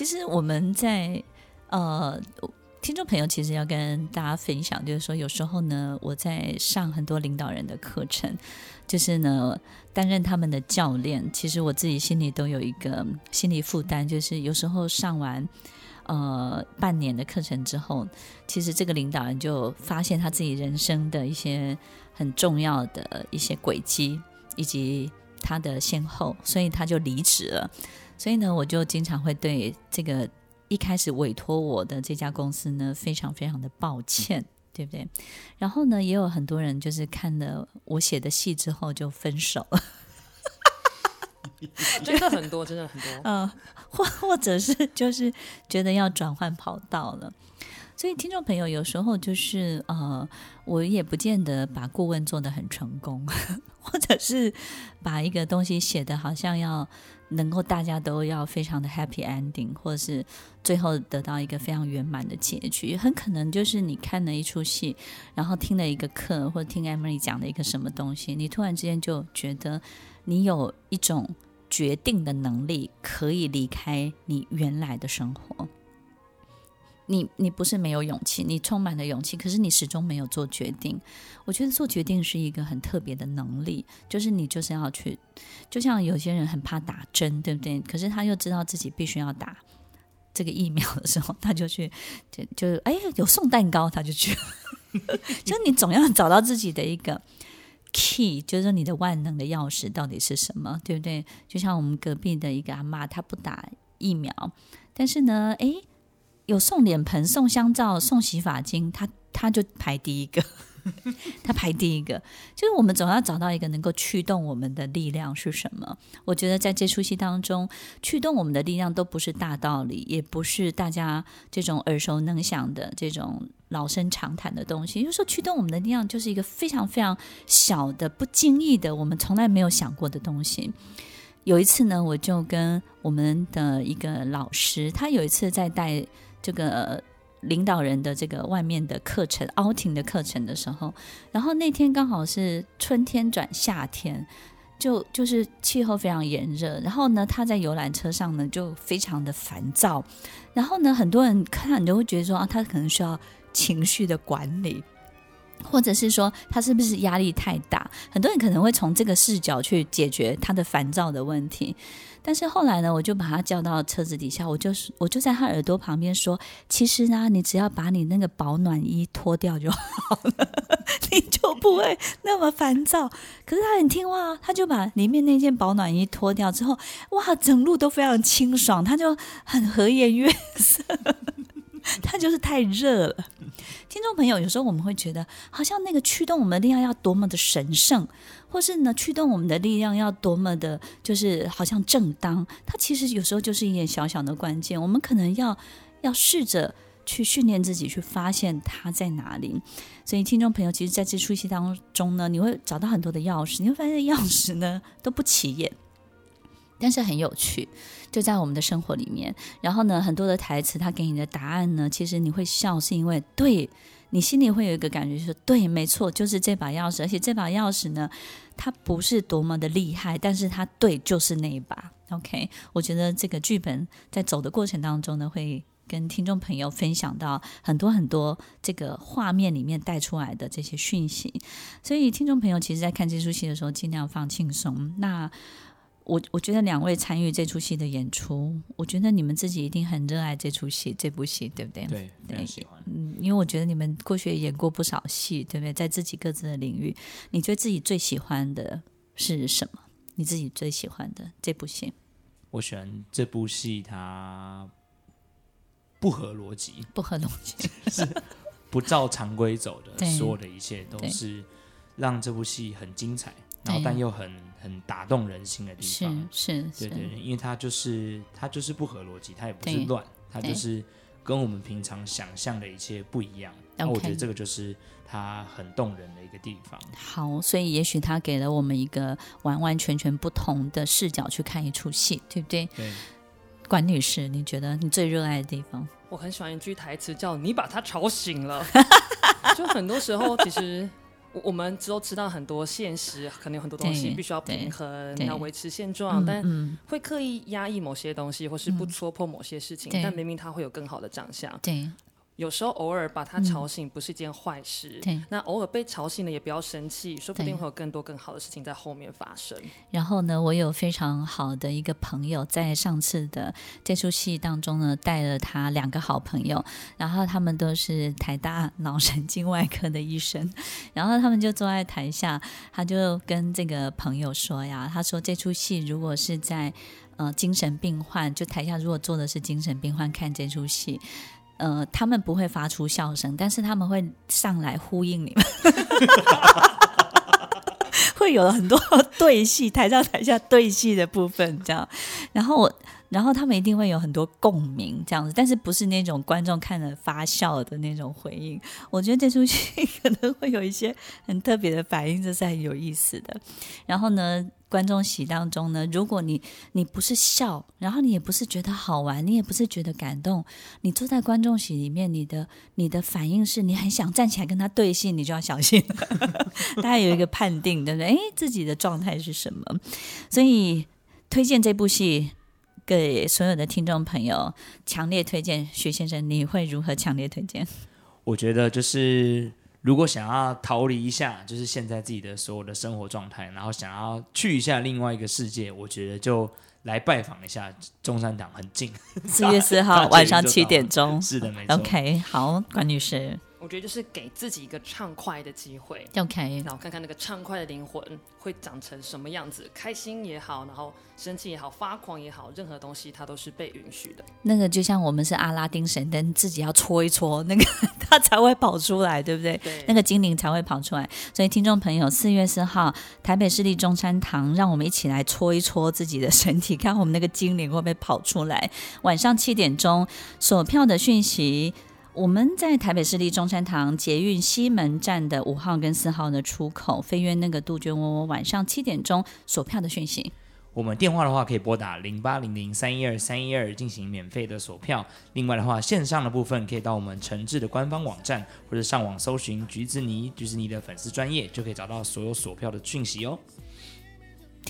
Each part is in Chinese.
其实我们在呃，听众朋友其实要跟大家分享，就是说有时候呢，我在上很多领导人的课程，就是呢担任他们的教练，其实我自己心里都有一个心理负担，就是有时候上完呃半年的课程之后，其实这个领导人就发现他自己人生的一些很重要的一些轨迹以及他的先后，所以他就离职了。所以呢，我就经常会对这个一开始委托我的这家公司呢，非常非常的抱歉，对不对？然后呢，也有很多人就是看了我写的戏之后就分手了，真的很多，真的很多，嗯，或或者是就是觉得要转换跑道了。所以听众朋友有时候就是呃，我也不见得把顾问做得很成功，或者是把一个东西写得好像要。能够大家都要非常的 happy ending，或者是最后得到一个非常圆满的结局，很可能就是你看了一出戏，然后听了一个课，或者听 Emily 讲的一个什么东西，你突然之间就觉得你有一种决定的能力，可以离开你原来的生活。你你不是没有勇气，你充满了勇气，可是你始终没有做决定。我觉得做决定是一个很特别的能力，就是你就是要去，就像有些人很怕打针，对不对？可是他又知道自己必须要打这个疫苗的时候，他就去，就就哎有送蛋糕，他就去。就你总要找到自己的一个 key，就是你的万能的钥匙到底是什么，对不对？就像我们隔壁的一个阿妈，她不打疫苗，但是呢，哎。有送脸盆、送香皂、送洗发精，他他就排第一个，他排第一个。就是我们总要找到一个能够驱动我们的力量是什么？我觉得在这出戏当中，驱动我们的力量都不是大道理，也不是大家这种耳熟能详的这种老生常谈的东西。就是说驱动我们的力量就是一个非常非常小的、不经意的，我们从来没有想过的东西。有一次呢，我就跟我们的一个老师，他有一次在带。这个领导人的这个外面的课程，outing 的课程的时候，然后那天刚好是春天转夏天，就就是气候非常炎热，然后呢，他在游览车上呢就非常的烦躁，然后呢，很多人看你就会觉得说啊，他可能需要情绪的管理，或者是说他是不是压力太大，很多人可能会从这个视角去解决他的烦躁的问题。但是后来呢，我就把他叫到车子底下，我就是我就在他耳朵旁边说：“其实呢，你只要把你那个保暖衣脱掉就好了，你就不会那么烦躁。”可是他很听话，他就把里面那件保暖衣脱掉之后，哇，整路都非常清爽，他就很和颜悦色。他就是太热了。听众朋友，有时候我们会觉得，好像那个驱动我们的力量要多么的神圣，或是呢，驱动我们的力量要多么的，就是好像正当。它其实有时候就是一点小小的关键，我们可能要要试着去训练自己，去发现它在哪里。所以，听众朋友，其实在这出戏当中呢，你会找到很多的钥匙，你会发现钥匙呢都不起眼，但是很有趣。就在我们的生活里面，然后呢，很多的台词，他给你的答案呢，其实你会笑，是因为对你心里会有一个感觉，说对，没错，就是这把钥匙，而且这把钥匙呢，它不是多么的厉害，但是它对，就是那一把。OK，我觉得这个剧本在走的过程当中呢，会跟听众朋友分享到很多很多这个画面里面带出来的这些讯息，所以听众朋友其实，在看这出戏的时候，尽量放轻松。那我我觉得两位参与这出戏的演出，我觉得你们自己一定很热爱这出戏，这部戏对不对？对，非常喜欢。嗯，因为我觉得你们过去也演过不少戏，对不对？在自己各自的领域，你觉得自己最喜欢的是什么？你自己最喜欢的这部戏？我喜欢这部戏，它不合逻辑，不合逻辑，是不照常规走的，所有的一切都是让这部戏很精彩。然后，但又很很打动人心的地方，是是，对对，因为它就是它就是不合逻辑，它也不是乱，它就是跟我们平常想象的一切不一样。那我觉得这个就是它很动人的一个地方。好，所以也许它给了我们一个完完全全不同的视角去看一出戏，对不对？对。管女士，你觉得你最热爱的地方？我很喜欢一句台词，叫“你把他吵醒了”。就很多时候，其实。我们都知道很多现实，可能有很多东西必须要平衡，要维持现状，但会刻意压抑某些东西，或是不戳破某些事情，但明明它会有更好的长相。对。有时候偶尔把他吵醒不是一件坏事，嗯，对。那偶尔被吵醒了也不要生气，说不定会有更多更好的事情在后面发生。然后呢，我有非常好的一个朋友，在上次的这出戏当中呢，带了他两个好朋友，然后他们都是台大脑神经外科的医生，然后他们就坐在台下，他就跟这个朋友说呀，他说这出戏如果是在呃精神病患，就台下如果坐的是精神病患看这出戏。呃，他们不会发出笑声，但是他们会上来呼应你们，会有很多对戏，台上台下对戏的部分，这样，然后。然后他们一定会有很多共鸣，这样子，但是不是那种观众看了发笑的那种回应。我觉得这出戏可能会有一些很特别的反应，这是很有意思的。然后呢，观众席当中呢，如果你你不是笑，然后你也不是觉得好玩，你也不是觉得感动，你坐在观众席里面，你的你的反应是你很想站起来跟他对戏，你就要小心，大家有一个判定，对不对？诶，自己的状态是什么？所以推荐这部戏。给所有的听众朋友，强烈推荐徐先生，你会如何强烈推荐？我觉得就是，如果想要逃离一下，就是现在自己的所有的生活状态，然后想要去一下另外一个世界，我觉得就来拜访一下中山堂，很近。四月四号晚上七点钟，是的，没错。OK，好，关女士。我觉得就是给自己一个畅快的机会，OK，然后看看那个畅快的灵魂会长成什么样子，开心也好，然后生气也好，发狂也好，任何东西它都是被允许的。那个就像我们是阿拉丁神灯，自己要搓一搓，那个 它才会跑出来，对不对？对，那个精灵才会跑出来。所以听众朋友，四月四号台北市立中山堂，让我们一起来搓一搓自己的身体，看我们那个精灵会不会跑出来。晚上七点钟，索票的讯息。我们在台北市立中山堂捷运西门站的五号跟四号的出口，飞越那个杜鹃窝窝，晚上七点钟锁票的讯息。我们电话的话可以拨打零八零零三一二三一二进行免费的锁票。另外的话，线上的部分可以到我们诚挚的官方网站，或者上网搜寻橘子妮，橘子妮的粉丝专业，就可以找到所有锁票的讯息哦。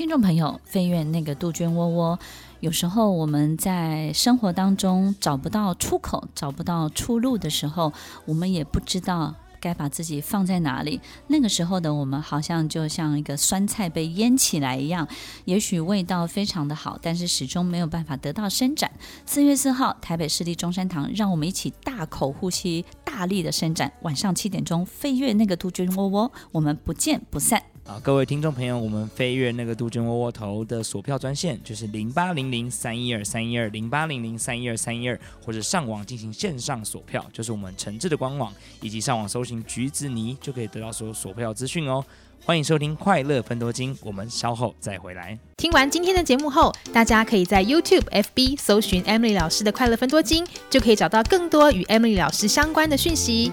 听众朋友，飞跃那个杜鹃窝窝。有时候我们在生活当中找不到出口、找不到出路的时候，我们也不知道该把自己放在哪里。那个时候的我们，好像就像一个酸菜被腌起来一样，也许味道非常的好，但是始终没有办法得到伸展。四月四号，台北市立中山堂，让我们一起大口呼吸，大力的伸展。晚上七点钟，飞越那个杜鹃窝窝，我们不见不散。啊，各位听众朋友，我们飞越那个杜鹃窝窝头的锁票专线就是零八零零三一二三一二零八零零三一二三一二，或者上网进行线上锁票，就是我们诚挚的官网，以及上网搜寻橘子泥就可以得到所有锁票资讯哦。欢迎收听《快乐分多金》，我们稍后再回来。听完今天的节目后，大家可以在 YouTube、FB 搜寻 Emily 老师的《快乐分多金》，就可以找到更多与 Emily 老师相关的讯息。